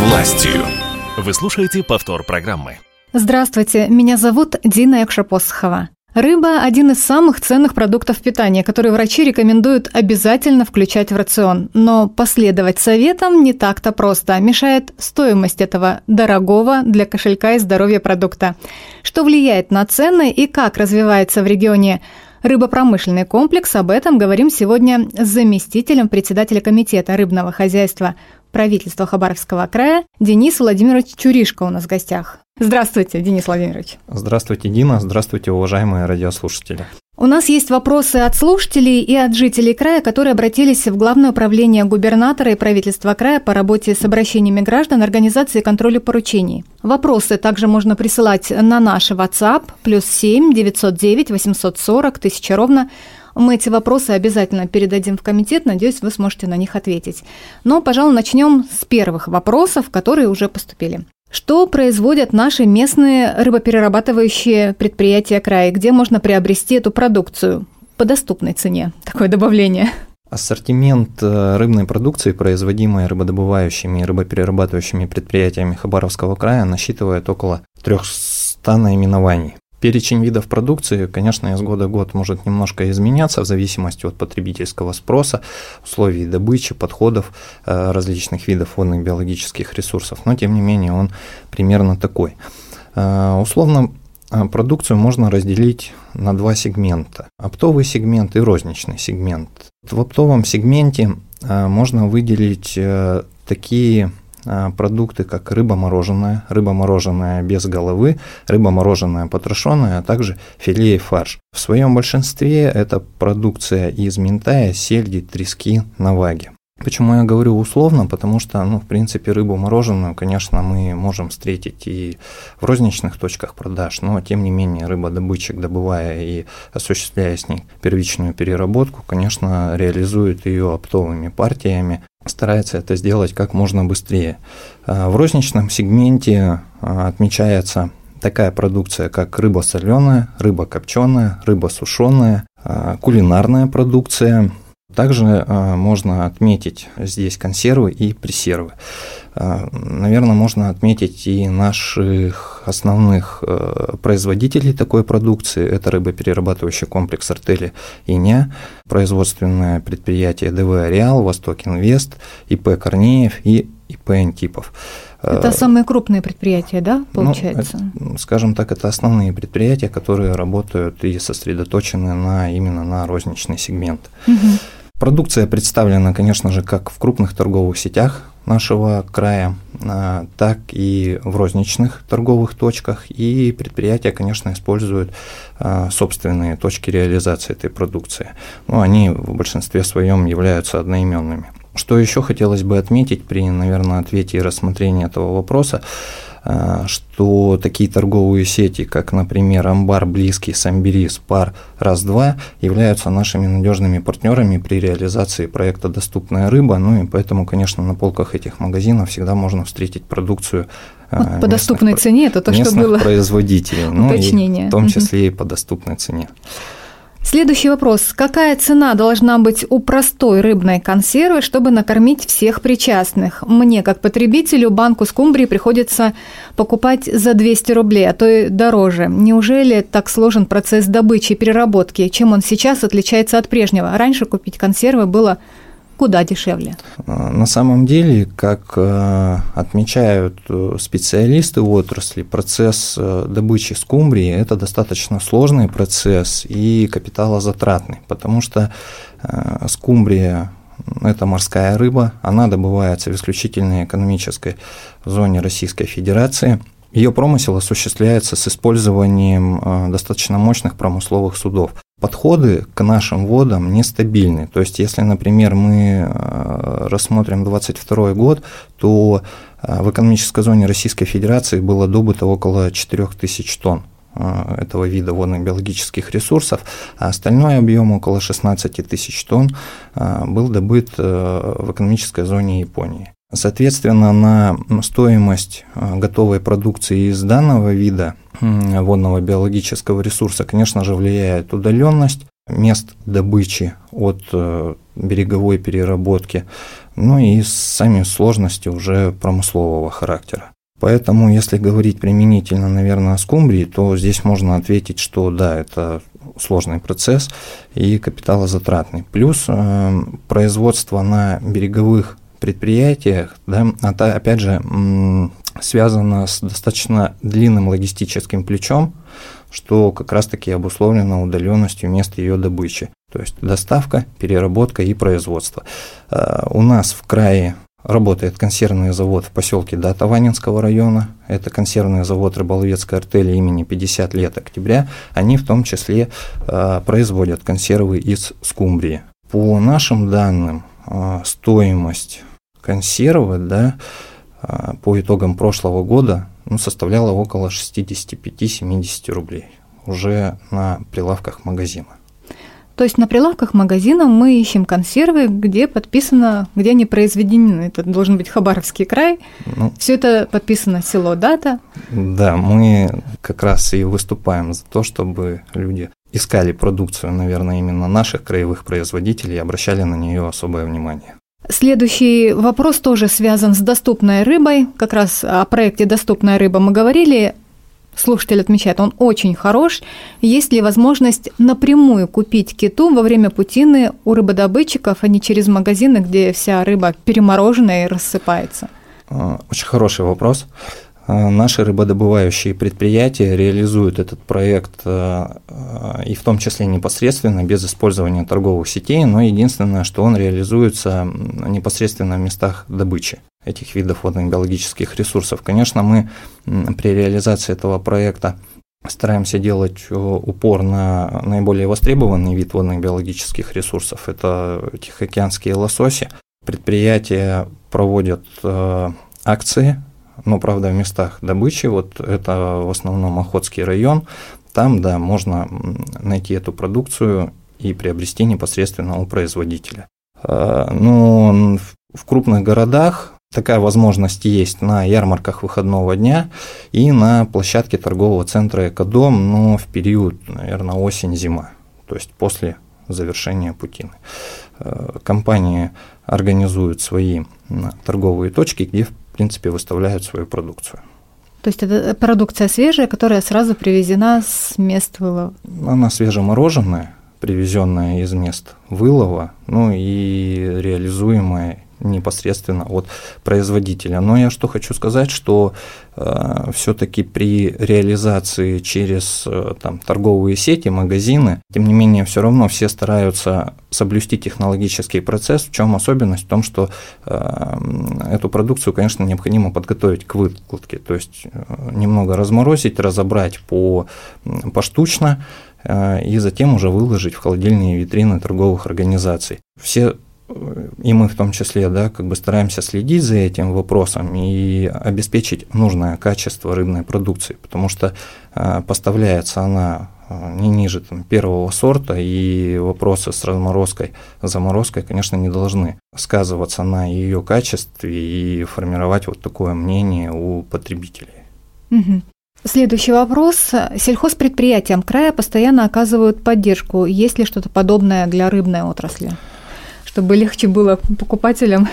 властью. Вы слушаете повтор программы. Здравствуйте, меня зовут Дина Экшапосхова. Рыба – один из самых ценных продуктов питания, которые врачи рекомендуют обязательно включать в рацион. Но последовать советам не так-то просто. Мешает стоимость этого дорогого для кошелька и здоровья продукта. Что влияет на цены и как развивается в регионе рыбопромышленный комплекс, об этом говорим сегодня с заместителем председателя комитета рыбного хозяйства правительства Хабаровского края Денис Владимирович Чуришко у нас в гостях. Здравствуйте, Денис Владимирович. Здравствуйте, Дина. Здравствуйте, уважаемые радиослушатели. У нас есть вопросы от слушателей и от жителей края, которые обратились в Главное управление губернатора и правительства края по работе с обращениями граждан организации контроля поручений. Вопросы также можно присылать на наш WhatsApp плюс 7 909 840 1000 ровно мы эти вопросы обязательно передадим в комитет, надеюсь, вы сможете на них ответить. Но, пожалуй, начнем с первых вопросов, которые уже поступили. Что производят наши местные рыбоперерабатывающие предприятия края? Где можно приобрести эту продукцию по доступной цене? Такое добавление. Ассортимент э, рыбной продукции, производимой рыбодобывающими и рыбоперерабатывающими предприятиями Хабаровского края, насчитывает около 300 наименований. Перечень видов продукции, конечно, из года в год может немножко изменяться в зависимости от потребительского спроса, условий добычи, подходов э, различных видов водных биологических ресурсов, но тем не менее он примерно такой. Э, условно э, продукцию можно разделить на два сегмента. Оптовый сегмент и розничный сегмент. В оптовом сегменте можно выделить такие продукты, как рыба мороженая, рыба мороженая без головы, рыба мороженая потрошенная, а также филе и фарш. В своем большинстве это продукция из минтая, сельди, трески, наваги. Почему я говорю условно? Потому что, ну, в принципе, рыбу мороженую, конечно, мы можем встретить и в розничных точках продаж, но, тем не менее, рыбодобытчик, добывая и осуществляя с ней первичную переработку, конечно, реализует ее оптовыми партиями, старается это сделать как можно быстрее. А в розничном сегменте а, отмечается такая продукция, как рыба соленая, рыба копченая, рыба сушеная, а, кулинарная продукция – также э, можно отметить здесь консервы и пресервы. Э, наверное, можно отметить и наших основных э, производителей такой продукции. Это рыбоперерабатывающий комплекс «Артели» и «Ня», производственное предприятие ДВ «Ареал», «Восток Инвест», ИП «Корнеев» и ИП «Антипов». Это самые крупные предприятия, да, ну, получается? Ну, скажем так, это основные предприятия, которые работают и сосредоточены на, именно на розничный сегмент. Угу. Продукция представлена, конечно же, как в крупных торговых сетях нашего края, а, так и в розничных торговых точках. И предприятия, конечно, используют а, собственные точки реализации этой продукции. Но ну, они в большинстве своем являются одноименными. Что еще хотелось бы отметить при, наверное, ответе и рассмотрении этого вопроса, что такие торговые сети, как, например, Амбар, Близкий, Самбери, Спар, Раз-Два, являются нашими надежными партнерами при реализации проекта «Доступная рыба», ну и поэтому, конечно, на полках этих магазинов всегда можно встретить продукцию вот по доступной цене, это то, что было производителей, ну и в том числе и по доступной цене. Следующий вопрос. Какая цена должна быть у простой рыбной консервы, чтобы накормить всех причастных? Мне, как потребителю, банку скумбрии приходится покупать за 200 рублей, а то и дороже. Неужели так сложен процесс добычи и переработки? Чем он сейчас отличается от прежнего? Раньше купить консервы было куда дешевле? А, на самом деле, как э, отмечают э, специалисты отрасли, процесс э, добычи скумбрии – это достаточно сложный процесс и капиталозатратный, потому что скумбрия это морская рыба, она добывается в исключительной экономической зоне Российской Федерации. Ее промысел осуществляется с использованием достаточно мощных промысловых судов подходы к нашим водам нестабильны. То есть, если, например, мы э, рассмотрим 2022 год, то э, в экономической зоне Российской Федерации было добыто около 4000 тонн э, этого вида водных биологических ресурсов, а остальной объем около 16 тысяч тонн был добыт в экономической зоне Японии. Соответственно, на стоимость готовой продукции из данного вида водного биологического ресурса, конечно же, влияет удаленность мест добычи от э, береговой переработки. ну и сами сложности уже промыслового характера. Поэтому, если говорить применительно, наверное, о скумбрии, то здесь можно ответить, что да, это сложный процесс и капиталозатратный. Плюс э, производство на береговых предприятиях, да, это опять же связано с достаточно длинным логистическим плечом, что как раз-таки обусловлено удаленностью места ее добычи. То есть доставка, переработка и производство. Э, у нас в крае Работает консервный завод в поселке Дата Ванинского района. Это консервный завод рыболовецкой артели имени 50 лет октября. Они в том числе э, производят консервы из скумбрии. По нашим данным, стоимость консервы да, э, по итогам прошлого года ну, составляла около 65-70 рублей уже на прилавках магазина. То есть на прилавках магазина мы ищем консервы, где подписано, где они произведены. Это должен быть Хабаровский край. Ну, Все это подписано село, дата. Да, мы как раз и выступаем за то, чтобы люди искали продукцию, наверное, именно наших краевых производителей и обращали на нее особое внимание. Следующий вопрос тоже связан с доступной рыбой. Как раз о проекте «Доступная рыба» мы говорили слушатель отмечает, он очень хорош. Есть ли возможность напрямую купить киту во время путины у рыбодобытчиков, а не через магазины, где вся рыба перемороженная и рассыпается? А, очень хороший вопрос. А, наши рыбодобывающие предприятия реализуют этот проект а, и в том числе непосредственно, без использования торговых сетей, но единственное, что он реализуется непосредственно в местах добычи этих видов водных биологических ресурсов. Конечно, мы при реализации этого проекта стараемся делать упор на наиболее востребованный вид водных биологических ресурсов. Это тихоокеанские лососи. Предприятия проводят акции, но, правда, в местах добычи. Вот это в основном Охотский район. Там, да, можно найти эту продукцию и приобрести непосредственно у производителя. Э, но в крупных городах Такая возможность есть на ярмарках выходного дня и на площадке торгового центра «Экодом», но в период, наверное, осень-зима, то есть после завершения путины. Э, компании организуют свои торговые точки, где, в принципе, выставляют свою продукцию. То есть это продукция свежая, которая сразу привезена с мест вылова? Она свежемороженная, привезенная из мест вылова, ну и реализуемая непосредственно от производителя. Но я что хочу сказать, что э, все-таки при реализации через э, там, торговые сети, магазины, тем не менее, все равно все стараются соблюсти технологический процесс. В чем особенность? В том, что э, эту продукцию, конечно, необходимо подготовить к выкладке, то есть э, немного разморозить, разобрать по, поштучно, э, и затем уже выложить в холодильные витрины торговых организаций. Все и мы в том числе, да, как бы стараемся следить за этим вопросом и обеспечить нужное качество рыбной продукции, потому что э, поставляется она э, не ниже там, первого сорта, и вопросы с разморозкой, заморозкой, конечно, не должны сказываться на ее качестве и формировать вот такое мнение у потребителей. Угу. Следующий вопрос. Сельхозпредприятиям края постоянно оказывают поддержку. Есть ли что-то подобное для рыбной отрасли? Чтобы легче было покупателям?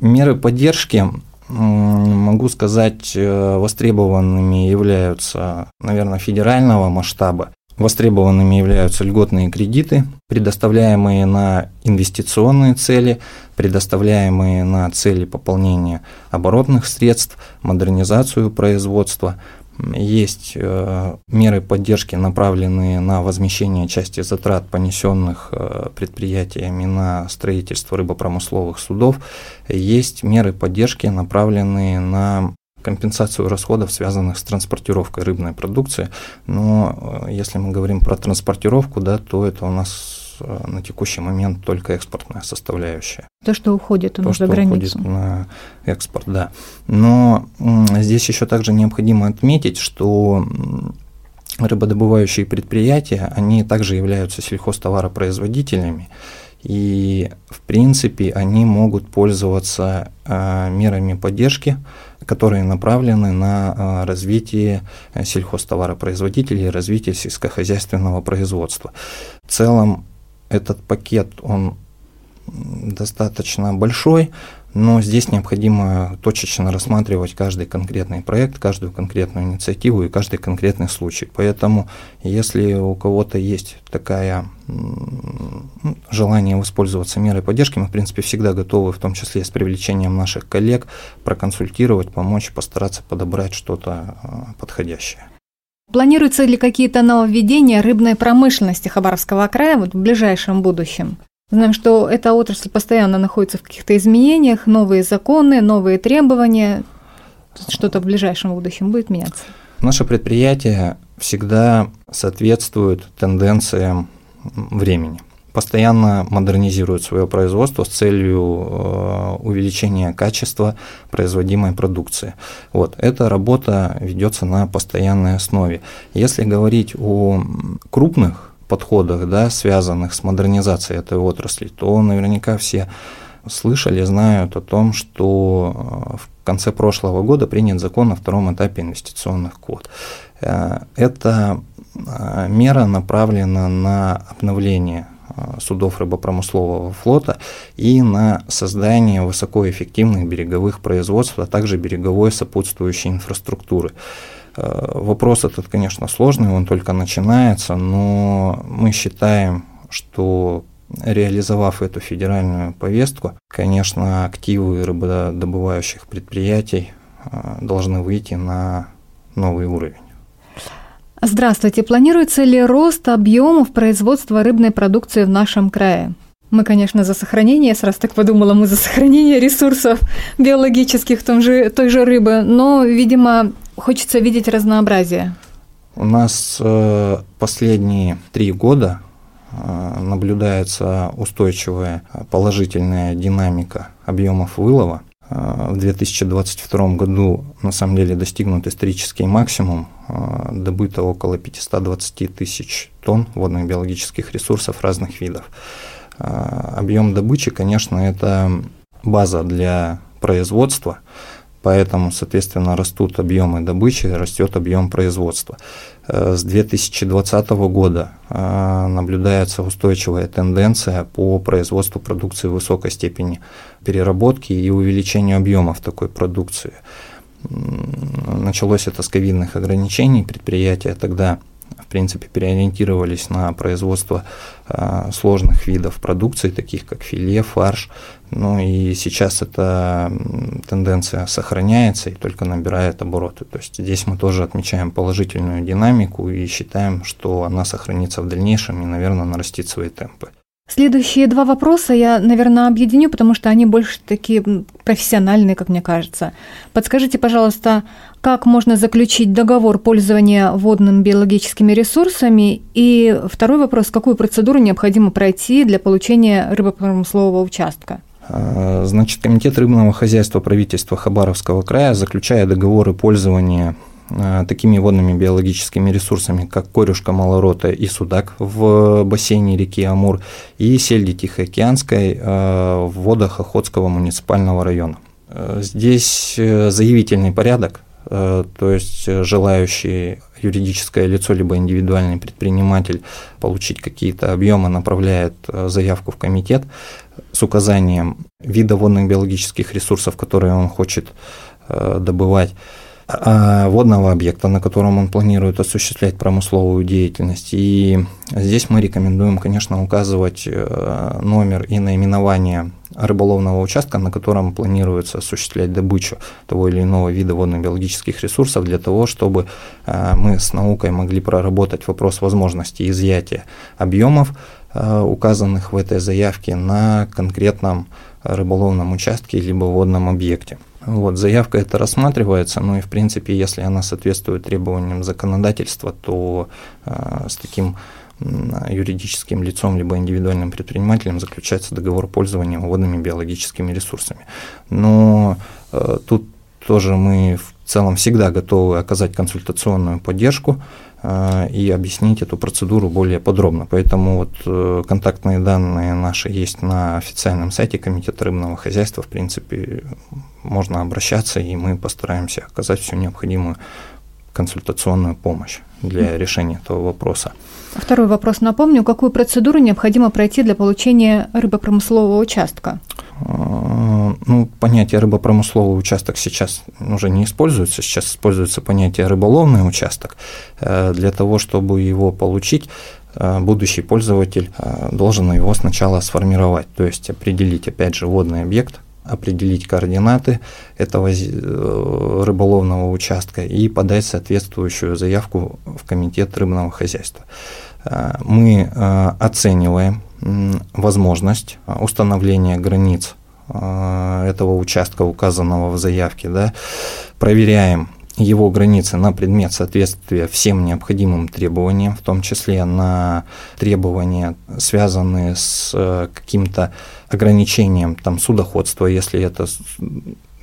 Меры поддержки могу сказать, э, востребованными являются, наверное, федерального масштаба. Востребованными являются льготные кредиты, предоставляемые на инвестиционные цели, предоставляемые на цели пополнения оборотных средств, модернизацию производства – есть э, меры поддержки, направленные на возмещение части затрат, понесенных э, предприятиями на строительство рыбопромысловых судов. Есть меры поддержки, направленные на компенсацию расходов, связанных с транспортировкой рыбной продукции. Но э, если мы говорим про транспортировку, да, то это у нас Э, на текущий момент только экспортная составляющая. То, что уходит у нас за границу. уходит на экспорт, да. Но здесь еще также необходимо отметить, что рыбодобывающие предприятия, они также являются сельхозтоваропроизводителями, и в принципе они могут пользоваться э, мерами поддержки, которые направлены на э, развитие сельхозтоваропроизводителей, развитие сельскохозяйственного производства. В целом этот пакет, он достаточно большой, но здесь необходимо точечно рассматривать каждый конкретный проект, каждую конкретную инициативу и каждый конкретный случай. Поэтому, если у кого-то есть такая желание воспользоваться мерой поддержки, мы, в принципе, всегда готовы, в том числе с привлечением наших коллег, проконсультировать, помочь, постараться подобрать что-то а, подходящее. Планируются ли какие-то нововведения рыбной промышленности Хабаровского края вот в ближайшем будущем? Знаем, что эта отрасль постоянно находится в каких-то изменениях, новые законы, новые требования. Что-то в ближайшем будущем будет меняться? Наше предприятие всегда соответствует тенденциям времени постоянно модернизирует свое производство с целью э, увеличения качества производимой продукции. Вот. Эта работа ведется на постоянной основе. Если говорить о крупных подходах, да, связанных с модернизацией этой отрасли, то наверняка все слышали, знают о том, что э, в конце прошлого года принят закон о втором этапе инвестиционных квот. Э, эта мера направлена на обновление судов рыбопромыслового флота и на создание высокоэффективных береговых производств, а также береговой сопутствующей инфраструктуры. Э, вопрос этот, конечно, сложный, он только начинается, но мы считаем, что реализовав эту федеральную повестку, конечно, активы рыбодобывающих предприятий э, должны выйти на новый уровень. Здравствуйте. Планируется ли рост объемов производства рыбной продукции в нашем крае? Мы, конечно, за сохранение, я сразу так подумала, мы за сохранение ресурсов биологических том же, той же рыбы, но, видимо, хочется видеть разнообразие. У нас э, последние три года э, наблюдается устойчивая положительная динамика объемов вылова. Э, в 2022 году на самом деле достигнут исторический максимум, э, добыто около 520 тысяч тонн водных биологических ресурсов разных видов. Э, объем добычи, конечно, это база для производства, поэтому, соответственно, растут объемы добычи, растет объем производства. С 2020 года наблюдается устойчивая тенденция по производству продукции высокой степени переработки и увеличению объемов такой продукции. Началось это с ковидных ограничений, предприятия тогда в принципе, переориентировались на производство э, сложных видов продукции, таких как филе, фарш. Ну и сейчас эта тенденция сохраняется и только набирает обороты. То есть здесь мы тоже отмечаем положительную динамику и считаем, что она сохранится в дальнейшем и, наверное, нарастит свои темпы. Следующие два вопроса я, наверное, объединю, потому что они больше такие профессиональные, как мне кажется. Подскажите, пожалуйста, как можно заключить договор пользования водными биологическими ресурсами? И второй вопрос, какую процедуру необходимо пройти для получения рыбопромыслового участка? А, значит, Комитет рыбного хозяйства правительства Хабаровского края, заключая договоры пользования такими водными биологическими ресурсами, как корюшка малорота и судак в бассейне реки Амур, и сельди Тихоокеанской э, в водах Охотского муниципального района. Э, здесь заявительный порядок, то есть желающий юридическое лицо либо индивидуальный предприниматель получить какие-то объемы направляет заявку в комитет с указанием вида водных биологических ресурсов, которые он хочет добывать водного объекта, на котором он планирует осуществлять промысловую деятельность. И здесь мы рекомендуем, конечно, указывать э, номер и наименование рыболовного участка, на котором планируется осуществлять добычу того или иного вида водно-биологических ресурсов для того, чтобы э, мы с наукой могли проработать вопрос возможности изъятия объемов, э, указанных в этой заявке на конкретном рыболовном участке либо водном объекте. Вот, заявка это рассматривается, ну и в принципе, если она соответствует требованиям законодательства, то э, с таким юридическим лицом либо индивидуальным предпринимателем заключается договор пользования водными биологическими ресурсами. Но э, тут тоже мы в целом всегда готовы оказать консультационную поддержку э, и объяснить эту процедуру более подробно. Поэтому вот э, контактные данные наши есть на официальном сайте Комитета рыбного хозяйства. В принципе, можно обращаться, и мы постараемся оказать всю необходимую консультационную помощь для решения этого вопроса. Второй вопрос. Напомню, какую процедуру необходимо пройти для получения рыбопромыслового участка? Э, ну, понятие рыбопромысловый участок сейчас уже не используется, сейчас используется понятие рыболовный участок. Э, для того, чтобы его получить, э, будущий пользователь должен его сначала сформировать, то есть определить, опять же, водный объект, определить координаты этого рыболовного участка и подать соответствующую заявку в комитет рыбного хозяйства. Мы оцениваем возможность установления границ этого участка, указанного в заявке, да, проверяем его границы на предмет соответствия всем необходимым требованиям, в том числе на требования, связанные с э, каким-то ограничением там, судоходства, если это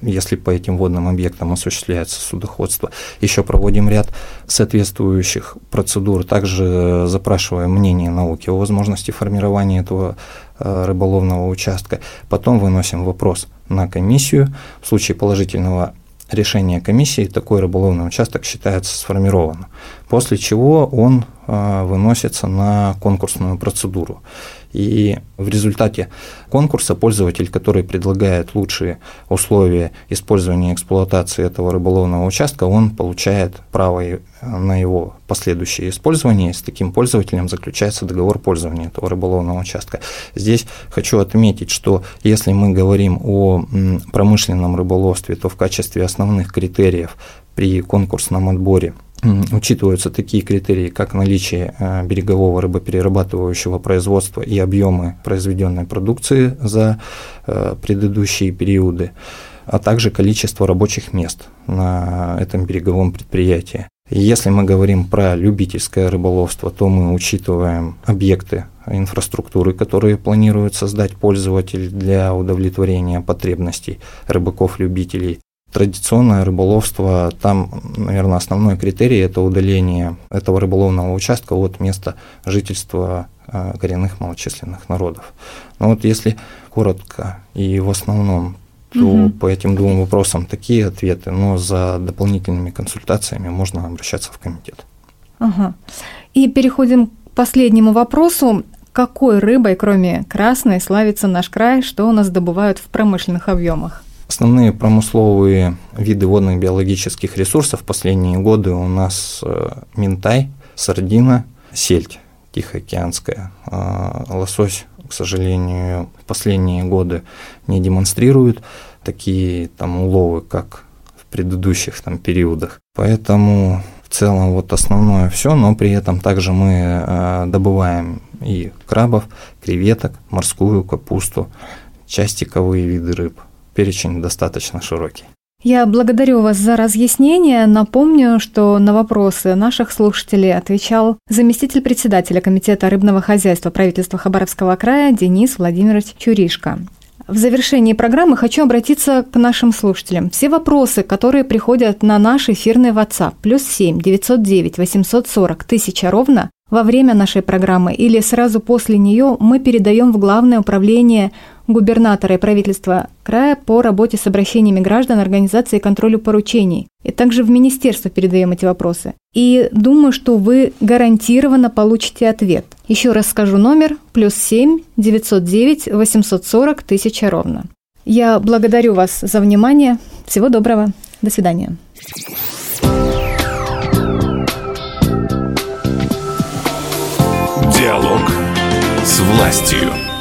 если по этим водным объектам осуществляется судоходство. Еще проводим ряд соответствующих процедур, также запрашиваем мнение науки о возможности формирования этого э, рыболовного участка. Потом выносим вопрос на комиссию. В случае положительного решения комиссии такой рыболовный участок считается сформированным, после чего он э, выносится на конкурсную процедуру. И в результате конкурса пользователь, который предлагает лучшие условия использования и эксплуатации этого рыболовного участка, он получает право на его последующее использование. С таким пользователем заключается договор пользования этого рыболовного участка. Здесь хочу отметить, что если мы говорим о промышленном рыболовстве, то в качестве основных критериев при конкурсном отборе учитываются такие критерии, как наличие э, берегового рыбоперерабатывающего производства и объемы произведенной продукции за э, предыдущие периоды, а также количество рабочих мест на этом береговом предприятии. Если мы говорим про любительское рыболовство, то мы учитываем объекты инфраструктуры, которые планирует создать пользователь для удовлетворения потребностей рыбаков-любителей традиционное рыболовство, там, наверное, основной критерий – это удаление этого рыболовного участка от места жительства э, коренных малочисленных народов. Но вот если коротко и в основном, то угу. по этим двум вопросам такие ответы, но за дополнительными консультациями можно обращаться в комитет. Ага. И переходим к последнему вопросу. Какой рыбой, кроме красной, славится наш край, что у нас добывают в промышленных объемах? Основные промысловые виды водных биологических ресурсов в последние годы у нас э, минтай, сардина, сельдь тихоокеанская. А лосось, к сожалению, в последние годы не демонстрирует такие там уловы, как в предыдущих там периодах. Поэтому в целом вот основное все, но при этом также мы э, добываем и крабов, креветок, морскую капусту, частиковые виды рыб – перечень достаточно широкий. Я благодарю вас за разъяснение. Напомню, что на вопросы наших слушателей отвечал заместитель председателя Комитета рыбного хозяйства правительства Хабаровского края Денис Владимирович Чуришко. В завершении программы хочу обратиться к нашим слушателям. Все вопросы, которые приходят на наш эфирный WhatsApp, плюс 7 909 840 1000 ровно, во время нашей программы или сразу после нее мы передаем в Главное управление губернатора и правительства края по работе с обращениями граждан, организации и контролю поручений. И также в министерство передаем эти вопросы. И думаю, что вы гарантированно получите ответ. Еще раз скажу номер плюс 7 909 840 1000 ровно. Я благодарю вас за внимание. Всего доброго. До свидания. Диалог с властью.